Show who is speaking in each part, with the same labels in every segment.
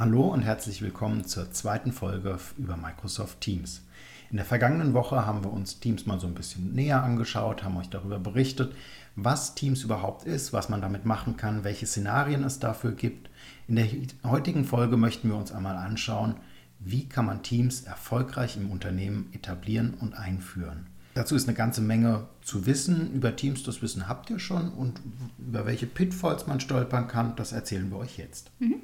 Speaker 1: Hallo und herzlich willkommen zur zweiten Folge über Microsoft Teams. In der vergangenen Woche haben wir uns Teams mal so ein bisschen näher angeschaut, haben euch darüber berichtet, was Teams überhaupt ist, was man damit machen kann, welche Szenarien es dafür gibt. In der heutigen Folge möchten wir uns einmal anschauen, wie kann man Teams erfolgreich im Unternehmen etablieren und einführen. Dazu ist eine ganze Menge zu wissen über Teams, das Wissen habt ihr schon und über welche Pitfalls man stolpern kann, das erzählen wir euch jetzt.
Speaker 2: Mhm.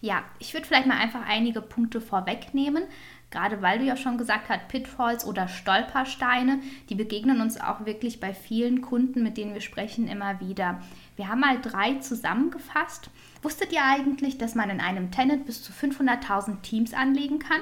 Speaker 2: Ja, ich würde vielleicht mal einfach einige Punkte vorwegnehmen, gerade weil du ja schon gesagt hast, Pitfalls oder Stolpersteine, die begegnen uns auch wirklich bei vielen Kunden, mit denen wir sprechen, immer wieder. Wir haben mal drei zusammengefasst. Wusstet ihr eigentlich, dass man in einem Tenant bis zu 500.000 Teams anlegen kann?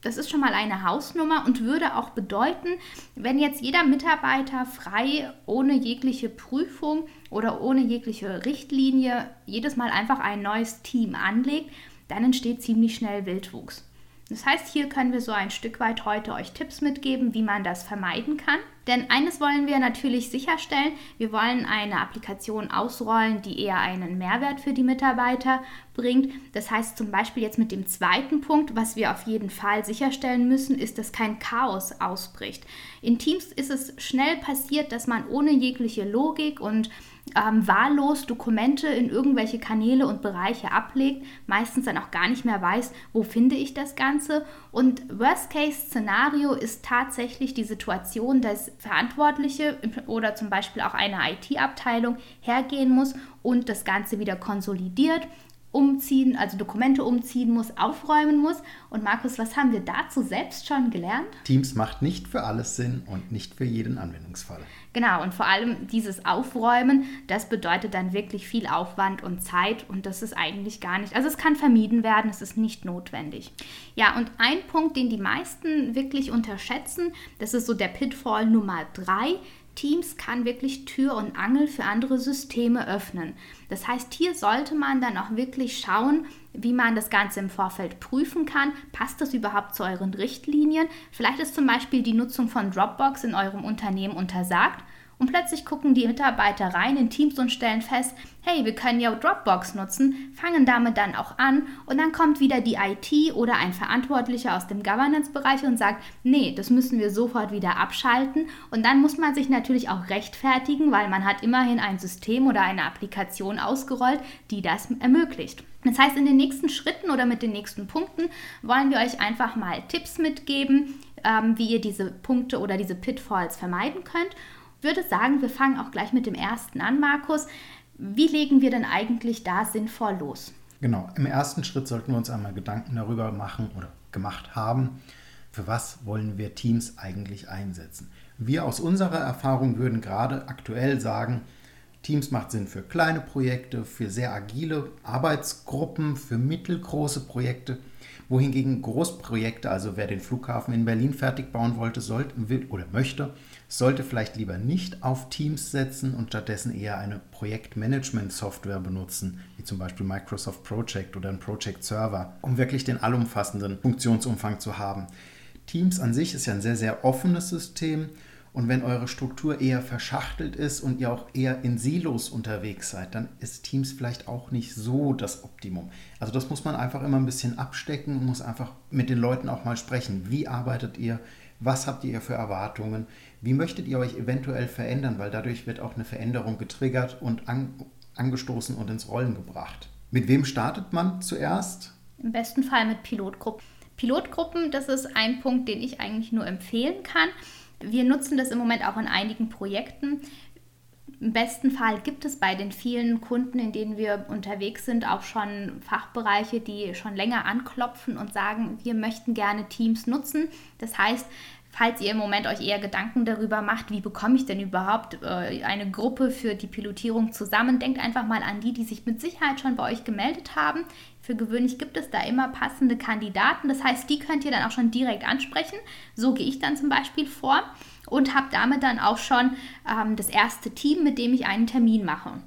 Speaker 2: Das ist schon mal eine Hausnummer und würde auch bedeuten, wenn jetzt jeder Mitarbeiter frei, ohne jegliche Prüfung oder ohne jegliche Richtlinie jedes Mal einfach ein neues Team anlegt, dann entsteht ziemlich schnell Wildwuchs. Das heißt, hier können wir so ein Stück weit heute euch Tipps mitgeben, wie man das vermeiden kann. Denn eines wollen wir natürlich sicherstellen, wir wollen eine Applikation ausrollen, die eher einen Mehrwert für die Mitarbeiter bringt. Das heißt zum Beispiel jetzt mit dem zweiten Punkt, was wir auf jeden Fall sicherstellen müssen, ist, dass kein Chaos ausbricht. In Teams ist es schnell passiert, dass man ohne jegliche Logik und ähm, wahllos Dokumente in irgendwelche Kanäle und Bereiche ablegt, meistens dann auch gar nicht mehr weiß, wo finde ich das Ganze. Und Worst-Case-Szenario ist tatsächlich die Situation, dass Verantwortliche oder zum Beispiel auch eine IT-Abteilung hergehen muss und das Ganze wieder konsolidiert umziehen, also Dokumente umziehen muss, aufräumen muss. Und Markus, was haben wir dazu selbst schon gelernt?
Speaker 1: Teams macht nicht für alles Sinn und nicht für jeden Anwendungsfall.
Speaker 2: Genau, und vor allem dieses Aufräumen, das bedeutet dann wirklich viel Aufwand und Zeit und das ist eigentlich gar nicht, also es kann vermieden werden, es ist nicht notwendig. Ja, und ein Punkt, den die meisten wirklich unterschätzen, das ist so der Pitfall Nummer drei, Teams kann wirklich Tür und Angel für andere Systeme öffnen. Das heißt, hier sollte man dann auch wirklich schauen, wie man das Ganze im Vorfeld prüfen kann. Passt das überhaupt zu euren Richtlinien? Vielleicht ist zum Beispiel die Nutzung von Dropbox in eurem Unternehmen untersagt und plötzlich gucken die Mitarbeiter rein in Teams und stellen fest, hey, wir können ja Dropbox nutzen, fangen damit dann auch an und dann kommt wieder die IT oder ein Verantwortlicher aus dem Governance-Bereich und sagt, nee, das müssen wir sofort wieder abschalten und dann muss man sich natürlich auch rechtfertigen, weil man hat immerhin ein System oder eine Applikation ausgerollt, die das ermöglicht. Das heißt, in den nächsten Schritten oder mit den nächsten Punkten wollen wir euch einfach mal Tipps mitgeben, ähm, wie ihr diese Punkte oder diese Pitfalls vermeiden könnt würde sagen, wir fangen auch gleich mit dem ersten an, Markus. Wie legen wir denn eigentlich da sinnvoll los?
Speaker 1: Genau, im ersten Schritt sollten wir uns einmal Gedanken darüber machen oder gemacht haben, für was wollen wir Teams eigentlich einsetzen. Wir aus unserer Erfahrung würden gerade aktuell sagen, Teams macht Sinn für kleine Projekte, für sehr agile Arbeitsgruppen, für mittelgroße Projekte, wohingegen Großprojekte, also wer den Flughafen in Berlin fertig bauen wollte, sollte oder möchte, sollte vielleicht lieber nicht auf Teams setzen und stattdessen eher eine Projektmanagement-Software benutzen, wie zum Beispiel Microsoft Project oder ein Project Server, um wirklich den allumfassenden Funktionsumfang zu haben. Teams an sich ist ja ein sehr, sehr offenes System und wenn eure Struktur eher verschachtelt ist und ihr auch eher in Silos unterwegs seid, dann ist Teams vielleicht auch nicht so das Optimum. Also das muss man einfach immer ein bisschen abstecken und muss einfach mit den Leuten auch mal sprechen. Wie arbeitet ihr? Was habt ihr für Erwartungen? Wie möchtet ihr euch eventuell verändern? Weil dadurch wird auch eine Veränderung getriggert und an, angestoßen und ins Rollen gebracht. Mit wem startet man zuerst?
Speaker 2: Im besten Fall mit Pilotgruppen. Pilotgruppen, das ist ein Punkt, den ich eigentlich nur empfehlen kann. Wir nutzen das im Moment auch in einigen Projekten. Im besten Fall gibt es bei den vielen Kunden, in denen wir unterwegs sind, auch schon Fachbereiche, die schon länger anklopfen und sagen, wir möchten gerne Teams nutzen. Das heißt, falls ihr im Moment euch eher Gedanken darüber macht, wie bekomme ich denn überhaupt äh, eine Gruppe für die Pilotierung zusammen, denkt einfach mal an die, die sich mit Sicherheit schon bei euch gemeldet haben. Für gewöhnlich gibt es da immer passende Kandidaten. Das heißt, die könnt ihr dann auch schon direkt ansprechen. So gehe ich dann zum Beispiel vor und habe damit dann auch schon ähm, das erste Team, mit dem ich einen Termin mache.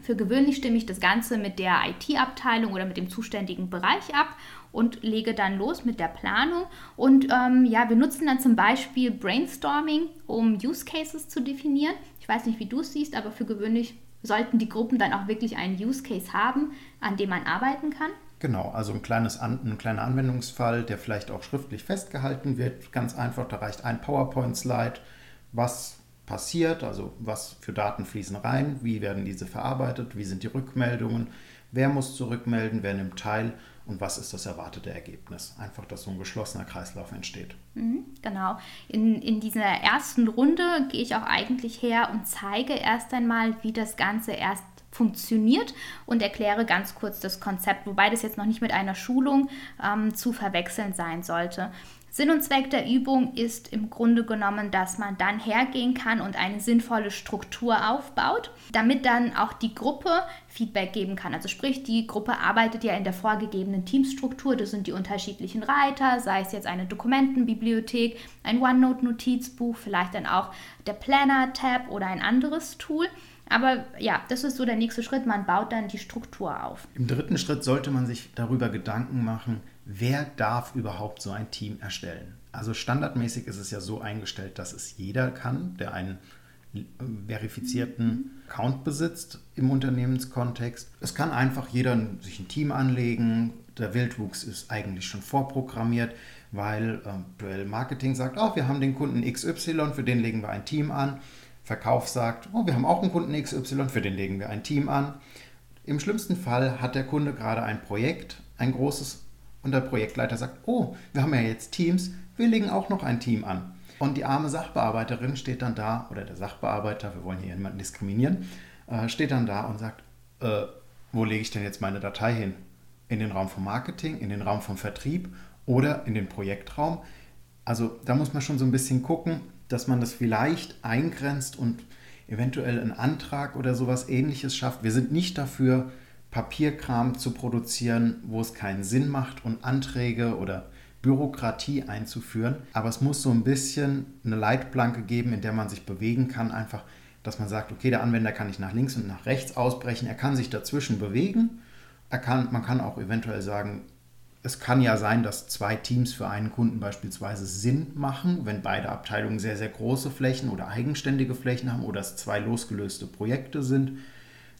Speaker 2: Für gewöhnlich stimme ich das Ganze mit der IT-Abteilung oder mit dem zuständigen Bereich ab und lege dann los mit der Planung. Und ähm, ja, wir nutzen dann zum Beispiel Brainstorming, um Use Cases zu definieren. Ich weiß nicht, wie du es siehst, aber für gewöhnlich sollten die Gruppen dann auch wirklich einen Use Case haben, an dem man arbeiten kann.
Speaker 1: Genau, also ein, kleines ein kleiner Anwendungsfall, der vielleicht auch schriftlich festgehalten wird. Ganz einfach, da reicht ein PowerPoint-Slide, was passiert, also was für Daten fließen rein, wie werden diese verarbeitet, wie sind die Rückmeldungen, wer muss zurückmelden, wer nimmt teil und was ist das erwartete Ergebnis. Einfach, dass so ein geschlossener Kreislauf entsteht.
Speaker 2: Mhm, genau. In, in dieser ersten Runde gehe ich auch eigentlich her und zeige erst einmal, wie das Ganze erst funktioniert und erkläre ganz kurz das Konzept, wobei das jetzt noch nicht mit einer Schulung ähm, zu verwechseln sein sollte. Sinn und Zweck der Übung ist im Grunde genommen, dass man dann hergehen kann und eine sinnvolle Struktur aufbaut, damit dann auch die Gruppe Feedback geben kann. Also sprich, die Gruppe arbeitet ja in der vorgegebenen Teamstruktur. Das sind die unterschiedlichen Reiter, sei es jetzt eine Dokumentenbibliothek, ein OneNote-Notizbuch, vielleicht dann auch der Planner-Tab oder ein anderes Tool. Aber ja, das ist so der nächste Schritt. Man baut dann die Struktur auf.
Speaker 1: Im dritten Schritt sollte man sich darüber Gedanken machen, wer darf überhaupt so ein Team erstellen. Also standardmäßig ist es ja so eingestellt, dass es jeder kann, der einen verifizierten Account besitzt im Unternehmenskontext. Es kann einfach jeder sich ein Team anlegen. Der Wildwuchs ist eigentlich schon vorprogrammiert, weil äh, Marketing sagt, oh, wir haben den Kunden XY, für den legen wir ein Team an. Verkauf sagt, oh, wir haben auch einen Kunden XY, für den legen wir ein Team an. Im schlimmsten Fall hat der Kunde gerade ein Projekt, ein großes und der Projektleiter sagt, oh, wir haben ja jetzt Teams, wir legen auch noch ein Team an. Und die arme Sachbearbeiterin steht dann da, oder der Sachbearbeiter, wir wollen hier niemanden diskriminieren, äh, steht dann da und sagt, äh, wo lege ich denn jetzt meine Datei hin? In den Raum vom Marketing, in den Raum vom Vertrieb oder in den Projektraum? Also da muss man schon so ein bisschen gucken, dass man das vielleicht eingrenzt und eventuell einen Antrag oder sowas ähnliches schafft. Wir sind nicht dafür, Papierkram zu produzieren, wo es keinen Sinn macht und Anträge oder Bürokratie einzuführen. Aber es muss so ein bisschen eine Leitplanke geben, in der man sich bewegen kann. Einfach, dass man sagt, okay, der Anwender kann nicht nach links und nach rechts ausbrechen. Er kann sich dazwischen bewegen. Er kann, man kann auch eventuell sagen, es kann ja sein, dass zwei Teams für einen Kunden beispielsweise Sinn machen, wenn beide Abteilungen sehr, sehr große Flächen oder eigenständige Flächen haben oder es zwei losgelöste Projekte sind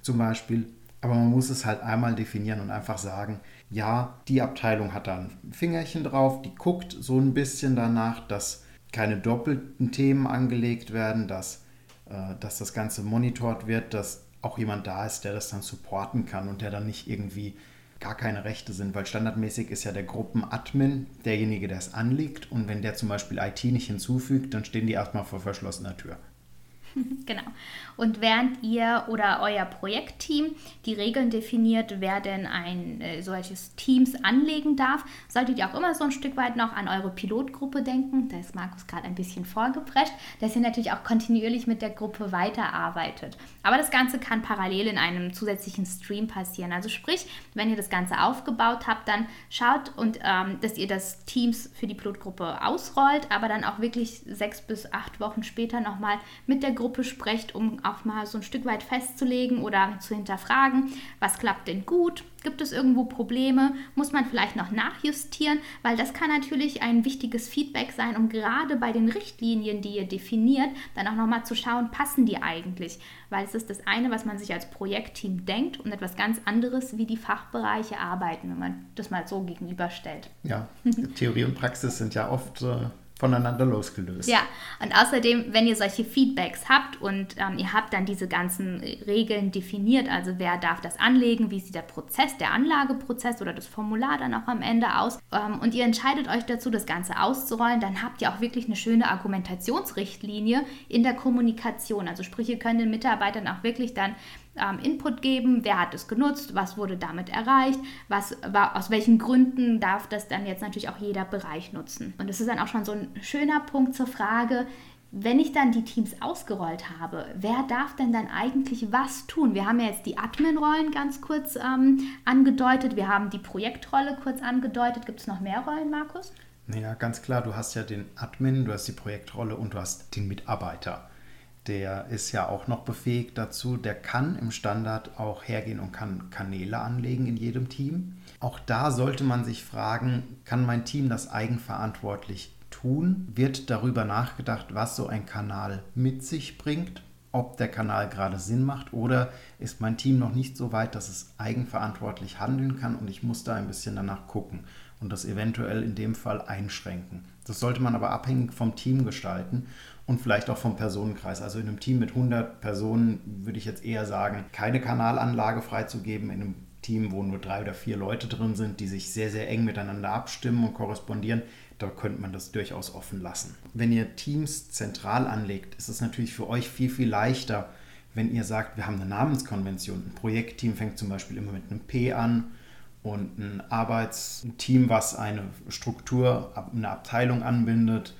Speaker 1: zum Beispiel. Aber man muss es halt einmal definieren und einfach sagen, ja, die Abteilung hat da ein Fingerchen drauf, die guckt so ein bisschen danach, dass keine doppelten Themen angelegt werden, dass, äh, dass das Ganze monitort wird, dass auch jemand da ist, der das dann supporten kann und der dann nicht irgendwie gar keine Rechte sind, weil standardmäßig ist ja der Gruppenadmin derjenige, der es anlegt und wenn der zum Beispiel IT nicht hinzufügt, dann stehen die erstmal vor verschlossener Tür.
Speaker 2: genau. Und während ihr oder euer Projektteam die Regeln definiert, wer denn ein äh, solches Teams anlegen darf, solltet ihr auch immer so ein Stück weit noch an eure Pilotgruppe denken. Da ist Markus gerade ein bisschen vorgeprescht, dass ihr natürlich auch kontinuierlich mit der Gruppe weiterarbeitet. Aber das Ganze kann parallel in einem zusätzlichen Stream passieren. Also sprich, wenn ihr das Ganze aufgebaut habt, dann schaut und ähm, dass ihr das Teams für die Pilotgruppe ausrollt, aber dann auch wirklich sechs bis acht Wochen später nochmal mit der Gruppe Gruppe sprecht, um auch mal so ein Stück weit festzulegen oder zu hinterfragen, was klappt denn gut, gibt es irgendwo Probleme, muss man vielleicht noch nachjustieren, weil das kann natürlich ein wichtiges Feedback sein, um gerade bei den Richtlinien, die ihr definiert, dann auch nochmal zu schauen, passen die eigentlich, weil es ist das eine, was man sich als Projektteam denkt und etwas ganz anderes, wie die Fachbereiche arbeiten, wenn man das mal so gegenüberstellt.
Speaker 1: Ja, Theorie und Praxis sind ja oft äh, voneinander losgelöst.
Speaker 2: Ja, und außerdem, wenn ihr solche Feedbacks habt und ähm, ihr habt dann diese ganzen Regeln definiert, also wer darf das anlegen, wie sieht der Prozess, der Anlageprozess oder das Formular dann auch am Ende aus ähm, und ihr entscheidet euch dazu, das Ganze auszurollen, dann habt ihr auch wirklich eine schöne Argumentationsrichtlinie in der Kommunikation. Also sprich, ihr könnt den Mitarbeitern auch wirklich dann ähm, Input geben, wer hat es genutzt, was wurde damit erreicht, was war, aus welchen Gründen darf das dann jetzt natürlich auch jeder Bereich nutzen. Und das ist dann auch schon so ein schöner Punkt zur Frage, wenn ich dann die Teams ausgerollt habe, wer darf denn dann eigentlich was tun? Wir haben ja jetzt die Admin-Rollen ganz kurz ähm, angedeutet, wir haben die Projektrolle kurz angedeutet. Gibt es noch mehr Rollen, Markus?
Speaker 1: Ja, ganz klar, du hast ja den Admin, du hast die Projektrolle und du hast den Mitarbeiter. Der ist ja auch noch befähigt dazu, der kann im Standard auch hergehen und kann Kanäle anlegen in jedem Team. Auch da sollte man sich fragen, kann mein Team das eigenverantwortlich tun? Wird darüber nachgedacht, was so ein Kanal mit sich bringt? ob der Kanal gerade Sinn macht oder ist mein Team noch nicht so weit, dass es eigenverantwortlich handeln kann und ich muss da ein bisschen danach gucken und das eventuell in dem Fall einschränken. Das sollte man aber abhängig vom Team gestalten und vielleicht auch vom Personenkreis. Also in einem Team mit 100 Personen würde ich jetzt eher sagen, keine Kanalanlage freizugeben. In einem Team, wo nur drei oder vier Leute drin sind, die sich sehr, sehr eng miteinander abstimmen und korrespondieren, da könnte man das durchaus offen lassen. Wenn ihr Teams zentral anlegt, ist es natürlich für euch viel, viel leichter, wenn ihr sagt, wir haben eine Namenskonvention. Ein Projektteam fängt zum Beispiel immer mit einem P an und ein Arbeitsteam, was eine Struktur, eine Abteilung anbindet,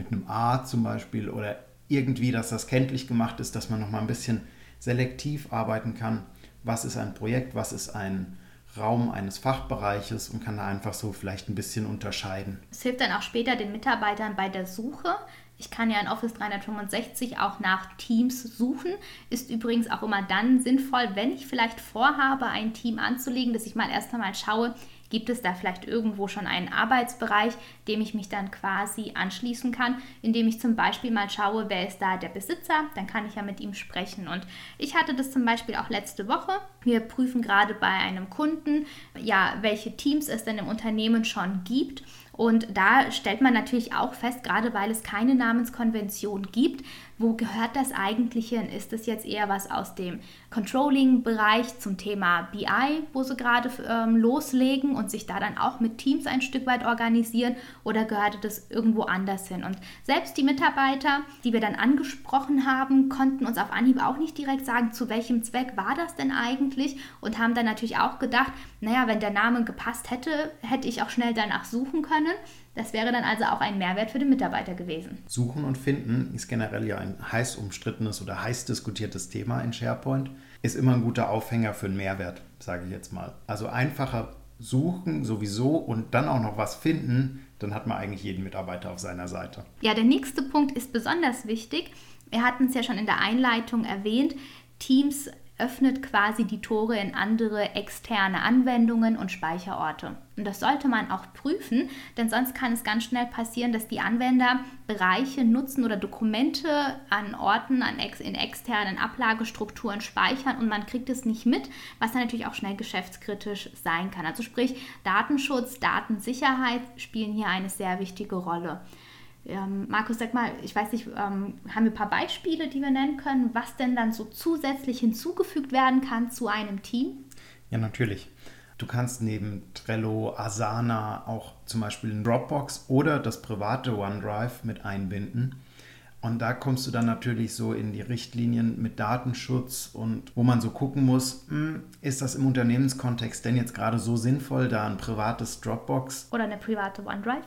Speaker 1: mit einem A zum Beispiel oder irgendwie, dass das kenntlich gemacht ist, dass man noch mal ein bisschen selektiv arbeiten kann. Was ist ein Projekt, was ist ein Raum eines Fachbereiches und kann da einfach so vielleicht ein bisschen unterscheiden.
Speaker 2: Es hilft dann auch später den Mitarbeitern bei der Suche. Ich kann ja in Office 365 auch nach Teams suchen. Ist übrigens auch immer dann sinnvoll, wenn ich vielleicht vorhabe, ein Team anzulegen, dass ich mal erst einmal schaue, Gibt es da vielleicht irgendwo schon einen Arbeitsbereich, dem ich mich dann quasi anschließen kann, indem ich zum Beispiel mal schaue, wer ist da der Besitzer, dann kann ich ja mit ihm sprechen. Und ich hatte das zum Beispiel auch letzte Woche. Wir prüfen gerade bei einem Kunden, ja, welche Teams es denn im Unternehmen schon gibt und da stellt man natürlich auch fest, gerade weil es keine Namenskonvention gibt, wo gehört das eigentlich hin? Ist das jetzt eher was aus dem Controlling-Bereich zum Thema BI, wo sie gerade ähm, loslegen und sich da dann auch mit Teams ein Stück weit organisieren oder gehörte das irgendwo anders hin? Und selbst die Mitarbeiter, die wir dann angesprochen haben, konnten uns auf Anhieb auch nicht direkt sagen, zu welchem Zweck war das denn eigentlich und haben dann natürlich auch gedacht, naja, wenn der Name gepasst hätte, hätte ich auch schnell danach suchen können. Das wäre dann also auch ein Mehrwert für den Mitarbeiter gewesen.
Speaker 1: Suchen und Finden ist generell ja ein heiß umstrittenes oder heiß diskutiertes Thema in SharePoint. Ist immer ein guter Aufhänger für einen Mehrwert, sage ich jetzt mal. Also einfacher suchen sowieso und dann auch noch was finden, dann hat man eigentlich jeden Mitarbeiter auf seiner Seite.
Speaker 2: Ja, der nächste Punkt ist besonders wichtig. Wir hatten es ja schon in der Einleitung erwähnt. Teams öffnet quasi die Tore in andere externe Anwendungen und Speicherorte. Und das sollte man auch prüfen, denn sonst kann es ganz schnell passieren, dass die Anwender Bereiche nutzen oder Dokumente an Orten, an ex in externen Ablagestrukturen speichern und man kriegt es nicht mit, was dann natürlich auch schnell geschäftskritisch sein kann. Also sprich, Datenschutz, Datensicherheit spielen hier eine sehr wichtige Rolle. Ähm, Markus, sag mal, ich weiß nicht, ähm, haben wir ein paar Beispiele, die wir nennen können, was denn dann so zusätzlich hinzugefügt werden kann zu einem Team?
Speaker 1: Ja, natürlich. Du kannst neben Trello, Asana auch zum Beispiel ein Dropbox oder das private OneDrive mit einbinden. Und da kommst du dann natürlich so in die Richtlinien mit Datenschutz und wo man so gucken muss, hm, ist das im Unternehmenskontext denn jetzt gerade so sinnvoll, da ein privates Dropbox
Speaker 2: oder eine private OneDrive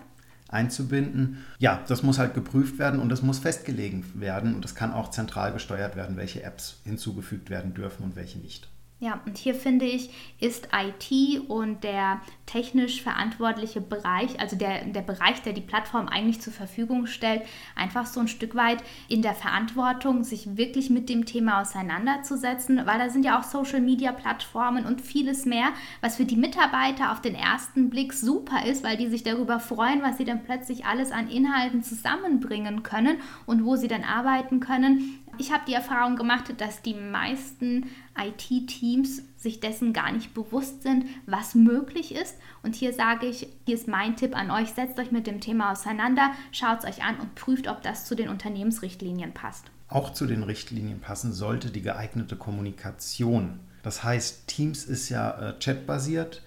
Speaker 1: einzubinden. Ja, das muss halt geprüft werden und das muss festgelegt werden und das kann auch zentral gesteuert werden, welche Apps hinzugefügt werden dürfen und welche nicht.
Speaker 2: Ja, und hier finde ich, ist IT und der technisch verantwortliche Bereich, also der, der Bereich, der die Plattform eigentlich zur Verfügung stellt, einfach so ein Stück weit in der Verantwortung, sich wirklich mit dem Thema auseinanderzusetzen, weil da sind ja auch Social-Media-Plattformen und vieles mehr, was für die Mitarbeiter auf den ersten Blick super ist, weil die sich darüber freuen, was sie dann plötzlich alles an Inhalten zusammenbringen können und wo sie dann arbeiten können. Ich habe die Erfahrung gemacht, dass die meisten IT-Teams sich dessen gar nicht bewusst sind, was möglich ist. Und hier sage ich, hier ist mein Tipp an euch, setzt euch mit dem Thema auseinander, schaut es euch an und prüft, ob das zu den Unternehmensrichtlinien passt.
Speaker 1: Auch zu den Richtlinien passen sollte die geeignete Kommunikation. Das heißt, Teams ist ja äh, chatbasiert.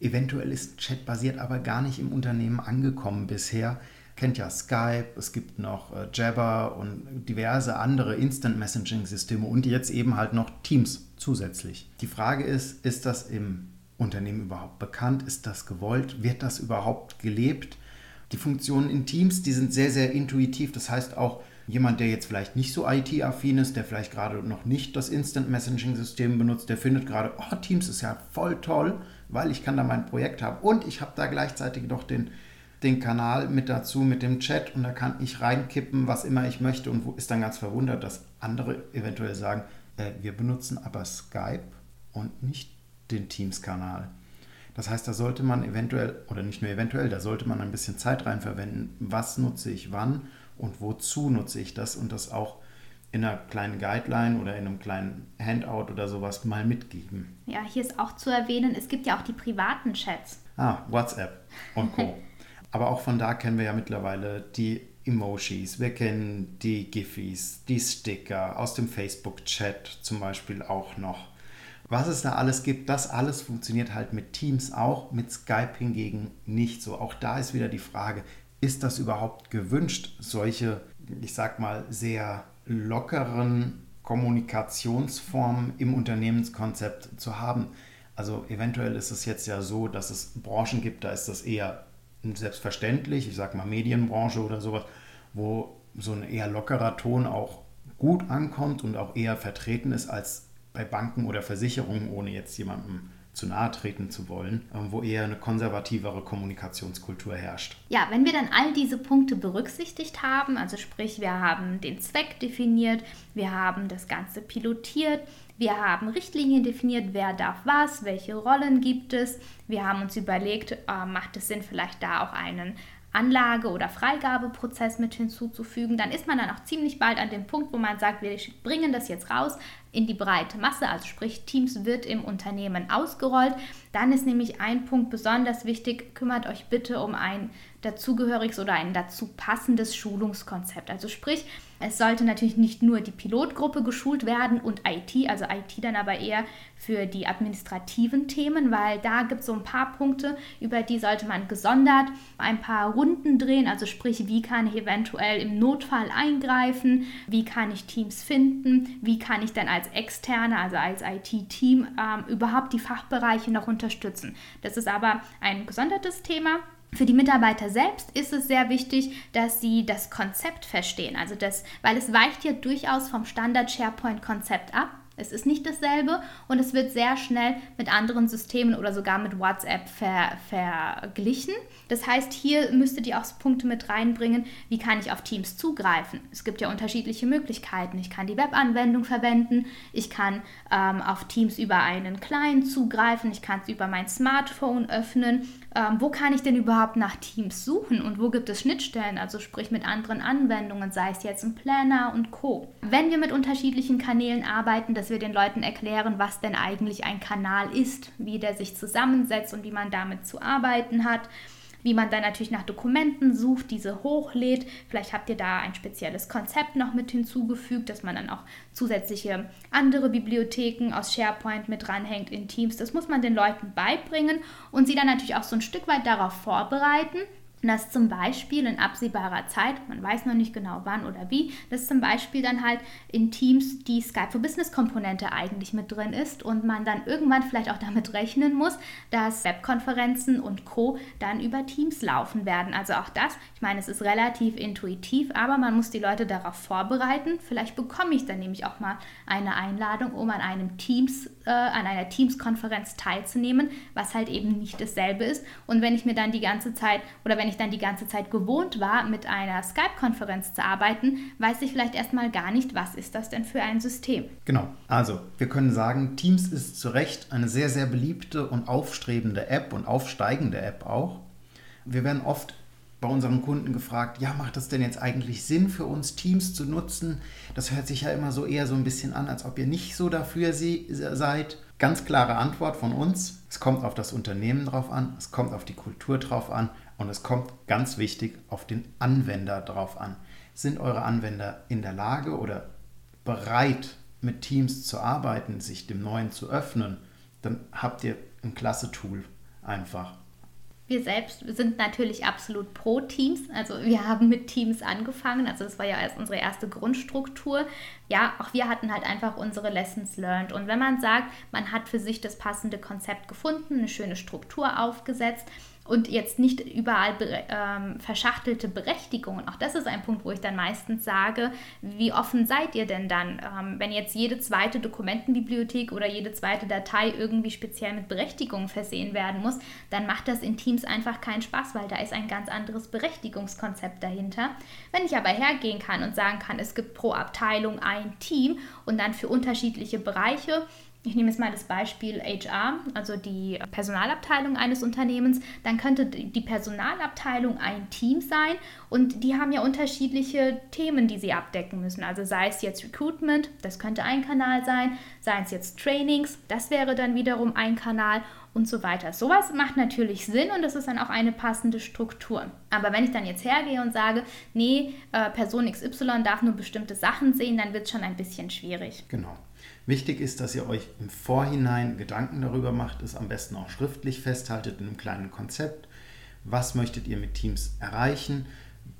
Speaker 1: Eventuell ist chatbasiert aber gar nicht im Unternehmen angekommen bisher kennt ja Skype, es gibt noch äh, Jabber und diverse andere Instant Messaging Systeme und jetzt eben halt noch Teams zusätzlich. Die Frage ist, ist das im Unternehmen überhaupt bekannt? Ist das gewollt? Wird das überhaupt gelebt? Die Funktionen in Teams, die sind sehr, sehr intuitiv. Das heißt auch, jemand, der jetzt vielleicht nicht so IT-affin ist, der vielleicht gerade noch nicht das Instant Messaging-System benutzt, der findet gerade, oh, Teams ist ja voll toll, weil ich kann da mein Projekt haben und ich habe da gleichzeitig noch den, den Kanal mit dazu, mit dem Chat und da kann ich reinkippen, was immer ich möchte und ist dann ganz verwundert, dass andere eventuell sagen, äh, wir benutzen aber Skype und nicht den Teams-Kanal. Das heißt, da sollte man eventuell, oder nicht nur eventuell, da sollte man ein bisschen Zeit rein verwenden. Was nutze ich wann und wozu nutze ich das und das auch in einer kleinen Guideline oder in einem kleinen Handout oder sowas mal mitgeben.
Speaker 2: Ja, hier ist auch zu erwähnen, es gibt ja auch die privaten Chats.
Speaker 1: Ah, WhatsApp und Co. Aber auch von da kennen wir ja mittlerweile die Emojis, wir kennen die Giphies, die Sticker aus dem Facebook-Chat zum Beispiel auch noch was es da alles gibt, das alles funktioniert halt mit Teams auch, mit Skype hingegen nicht so. Auch da ist wieder die Frage, ist das überhaupt gewünscht, solche, ich sag mal, sehr lockeren Kommunikationsformen im Unternehmenskonzept zu haben? Also eventuell ist es jetzt ja so, dass es Branchen gibt, da ist das eher selbstverständlich, ich sag mal Medienbranche oder sowas, wo so ein eher lockerer Ton auch gut ankommt und auch eher vertreten ist als bei Banken oder Versicherungen, ohne jetzt jemandem zu nahe treten zu wollen, ähm, wo eher eine konservativere Kommunikationskultur herrscht.
Speaker 2: Ja, wenn wir dann all diese Punkte berücksichtigt haben, also sprich, wir haben den Zweck definiert, wir haben das Ganze pilotiert, wir haben Richtlinien definiert, wer darf was, welche Rollen gibt es. Wir haben uns überlegt, äh, macht es Sinn, vielleicht da auch einen Anlage- oder Freigabeprozess mit hinzuzufügen, dann ist man dann auch ziemlich bald an dem Punkt, wo man sagt, wir bringen das jetzt raus in die breite Masse, also sprich Teams wird im Unternehmen ausgerollt. Dann ist nämlich ein Punkt besonders wichtig, kümmert euch bitte um ein dazugehöriges oder ein dazu passendes Schulungskonzept. Also sprich, es sollte natürlich nicht nur die Pilotgruppe geschult werden und IT, also IT dann aber eher für die administrativen Themen, weil da gibt es so ein paar Punkte, über die sollte man gesondert ein paar Runden drehen. Also sprich, wie kann ich eventuell im Notfall eingreifen, wie kann ich Teams finden, wie kann ich dann als Externe, also als IT-Team ähm, überhaupt die Fachbereiche noch unterstützen. Das ist aber ein gesondertes Thema. Für die Mitarbeiter selbst ist es sehr wichtig, dass sie das Konzept verstehen. Also das, weil es weicht ja durchaus vom Standard SharePoint-Konzept ab. Es ist nicht dasselbe und es wird sehr schnell mit anderen Systemen oder sogar mit WhatsApp ver, verglichen. Das heißt, hier müsstet ihr auch Punkte mit reinbringen, wie kann ich auf Teams zugreifen. Es gibt ja unterschiedliche Möglichkeiten. Ich kann die Webanwendung verwenden, ich kann ähm, auf Teams über einen Client zugreifen, ich kann es über mein Smartphone öffnen ähm, wo kann ich denn überhaupt nach Teams suchen und wo gibt es Schnittstellen, also sprich mit anderen Anwendungen, sei es jetzt ein Planner und Co. Wenn wir mit unterschiedlichen Kanälen arbeiten, dass wir den Leuten erklären, was denn eigentlich ein Kanal ist, wie der sich zusammensetzt und wie man damit zu arbeiten hat wie man dann natürlich nach Dokumenten sucht, diese hochlädt. Vielleicht habt ihr da ein spezielles Konzept noch mit hinzugefügt, dass man dann auch zusätzliche andere Bibliotheken aus SharePoint mit dranhängt in Teams. Das muss man den Leuten beibringen und sie dann natürlich auch so ein Stück weit darauf vorbereiten, dass zum Beispiel in absehbarer Zeit, man weiß noch nicht genau wann oder wie, dass zum Beispiel dann halt in Teams die Skype for Business Komponente eigentlich mit drin ist und man dann irgendwann vielleicht auch damit rechnen muss, dass Webkonferenzen und Co. dann über Teams laufen werden. Also auch das, ich meine, es ist relativ intuitiv, aber man muss die Leute darauf vorbereiten. Vielleicht bekomme ich dann nämlich auch mal eine Einladung, um an einem Teams, äh, an einer Teams-Konferenz teilzunehmen, was halt eben nicht dasselbe ist. Und wenn ich mir dann die ganze Zeit oder wenn ich dann die ganze Zeit gewohnt war, mit einer Skype-Konferenz zu arbeiten, weiß ich vielleicht erstmal gar nicht, was ist das denn für ein System.
Speaker 1: Genau, also wir können sagen, Teams ist zu Recht eine sehr, sehr beliebte und aufstrebende App und aufsteigende App auch. Wir werden oft bei unseren Kunden gefragt, ja, macht das denn jetzt eigentlich Sinn für uns, Teams zu nutzen? Das hört sich ja immer so eher so ein bisschen an, als ob ihr nicht so dafür seid. Ganz klare Antwort von uns, es kommt auf das Unternehmen drauf an, es kommt auf die Kultur drauf an und es kommt ganz wichtig auf den Anwender drauf an. Sind eure Anwender in der Lage oder bereit, mit Teams zu arbeiten, sich dem Neuen zu öffnen, dann habt ihr ein klasse Tool einfach.
Speaker 2: Wir selbst sind natürlich absolut pro Teams. Also wir haben mit Teams angefangen. Also das war ja erst unsere erste Grundstruktur. Ja, auch wir hatten halt einfach unsere Lessons learned. Und wenn man sagt, man hat für sich das passende Konzept gefunden, eine schöne Struktur aufgesetzt, und jetzt nicht überall ähm, verschachtelte Berechtigungen. Auch das ist ein Punkt, wo ich dann meistens sage, wie offen seid ihr denn dann? Ähm, wenn jetzt jede zweite Dokumentenbibliothek oder jede zweite Datei irgendwie speziell mit Berechtigungen versehen werden muss, dann macht das in Teams einfach keinen Spaß, weil da ist ein ganz anderes Berechtigungskonzept dahinter. Wenn ich aber hergehen kann und sagen kann, es gibt pro Abteilung ein Team und dann für unterschiedliche Bereiche, ich nehme jetzt mal das Beispiel HR, also die Personalabteilung eines Unternehmens, dann könnte die Personalabteilung ein Team sein und die haben ja unterschiedliche Themen, die sie abdecken müssen. Also sei es jetzt Recruitment, das könnte ein Kanal sein, sei es jetzt Trainings, das wäre dann wiederum ein Kanal und so weiter. Sowas macht natürlich Sinn und das ist dann auch eine passende Struktur. Aber wenn ich dann jetzt hergehe und sage, nee, äh, Person XY darf nur bestimmte Sachen sehen, dann wird es schon ein bisschen schwierig.
Speaker 1: Genau. Wichtig ist, dass ihr euch im Vorhinein Gedanken darüber macht, es am besten auch schriftlich festhaltet in einem kleinen Konzept. Was möchtet ihr mit Teams erreichen?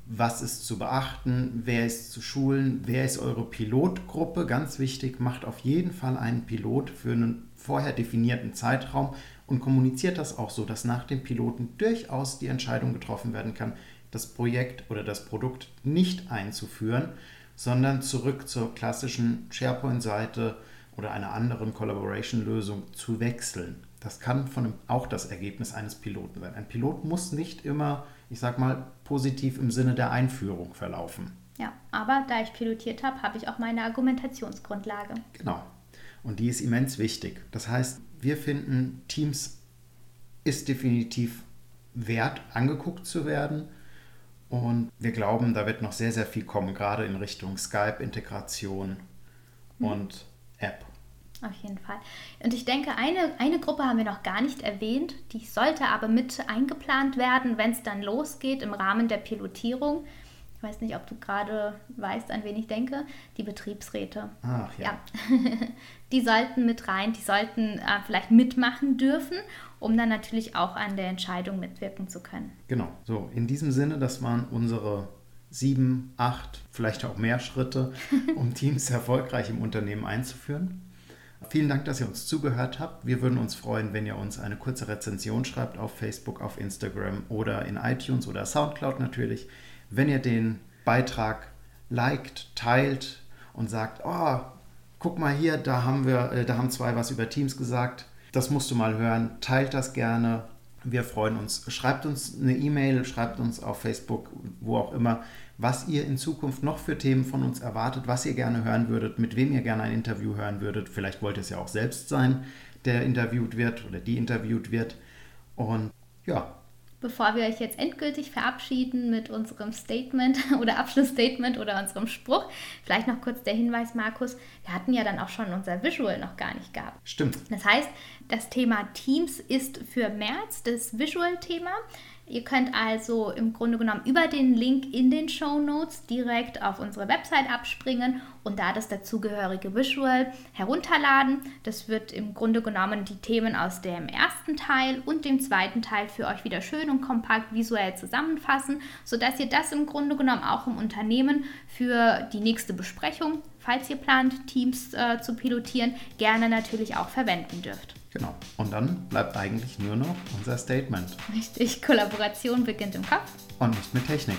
Speaker 1: Was ist zu beachten? Wer ist zu schulen? Wer ist eure Pilotgruppe? Ganz wichtig, macht auf jeden Fall einen Pilot für einen vorher definierten Zeitraum und kommuniziert das auch so, dass nach dem Piloten durchaus die Entscheidung getroffen werden kann, das Projekt oder das Produkt nicht einzuführen, sondern zurück zur klassischen SharePoint-Seite oder einer anderen Collaboration-Lösung zu wechseln. Das kann von auch das Ergebnis eines Piloten sein. Ein Pilot muss nicht immer, ich sag mal, positiv im Sinne der Einführung verlaufen.
Speaker 2: Ja, aber da ich pilotiert habe, habe ich auch meine Argumentationsgrundlage.
Speaker 1: Genau. Und die ist immens wichtig. Das heißt, wir finden, Teams ist definitiv wert, angeguckt zu werden. Und wir glauben, da wird noch sehr, sehr viel kommen, gerade in Richtung Skype-Integration mhm. und App.
Speaker 2: Auf jeden Fall. Und ich denke, eine, eine Gruppe haben wir noch gar nicht erwähnt, die sollte aber mit eingeplant werden, wenn es dann losgeht im Rahmen der Pilotierung. Ich weiß nicht, ob du gerade weißt, an wen ich denke. Die Betriebsräte.
Speaker 1: Ach ja.
Speaker 2: ja. die sollten mit rein, die sollten äh, vielleicht mitmachen dürfen, um dann natürlich auch an der Entscheidung mitwirken zu können.
Speaker 1: Genau. So, in diesem Sinne, das waren unsere sieben, acht, vielleicht auch mehr Schritte, um Teams erfolgreich im Unternehmen einzuführen. Vielen Dank, dass ihr uns zugehört habt. Wir würden uns freuen, wenn ihr uns eine kurze Rezension schreibt auf Facebook, auf Instagram oder in iTunes oder Soundcloud natürlich. Wenn ihr den Beitrag liked, teilt und sagt, oh, guck mal hier, da haben wir, äh, da haben zwei was über Teams gesagt. Das musst du mal hören. Teilt das gerne, wir freuen uns. Schreibt uns eine E-Mail, schreibt uns auf Facebook, wo auch immer, was ihr in Zukunft noch für Themen von uns erwartet, was ihr gerne hören würdet, mit wem ihr gerne ein Interview hören würdet. Vielleicht wollt ihr es ja auch selbst sein, der interviewt wird oder die interviewt wird. Und ja,
Speaker 2: bevor wir euch jetzt endgültig verabschieden mit unserem Statement oder Abschlussstatement oder unserem Spruch, vielleicht noch kurz der Hinweis, Markus, wir hatten ja dann auch schon unser Visual noch gar nicht gehabt.
Speaker 1: Stimmt.
Speaker 2: Das heißt, das Thema Teams ist für März das Visual-Thema. Ihr könnt also im Grunde genommen über den Link in den Show Notes direkt auf unsere Website abspringen und da das dazugehörige Visual herunterladen. Das wird im Grunde genommen die Themen aus dem ersten Teil und dem zweiten Teil für euch wieder schön und kompakt visuell zusammenfassen, sodass ihr das im Grunde genommen auch im Unternehmen für die nächste Besprechung, falls ihr plant, Teams äh, zu pilotieren, gerne natürlich auch verwenden dürft.
Speaker 1: Genau. Und dann bleibt eigentlich nur noch unser Statement.
Speaker 2: Richtig, Kollaboration beginnt im Kopf.
Speaker 1: Und nicht mit Technik.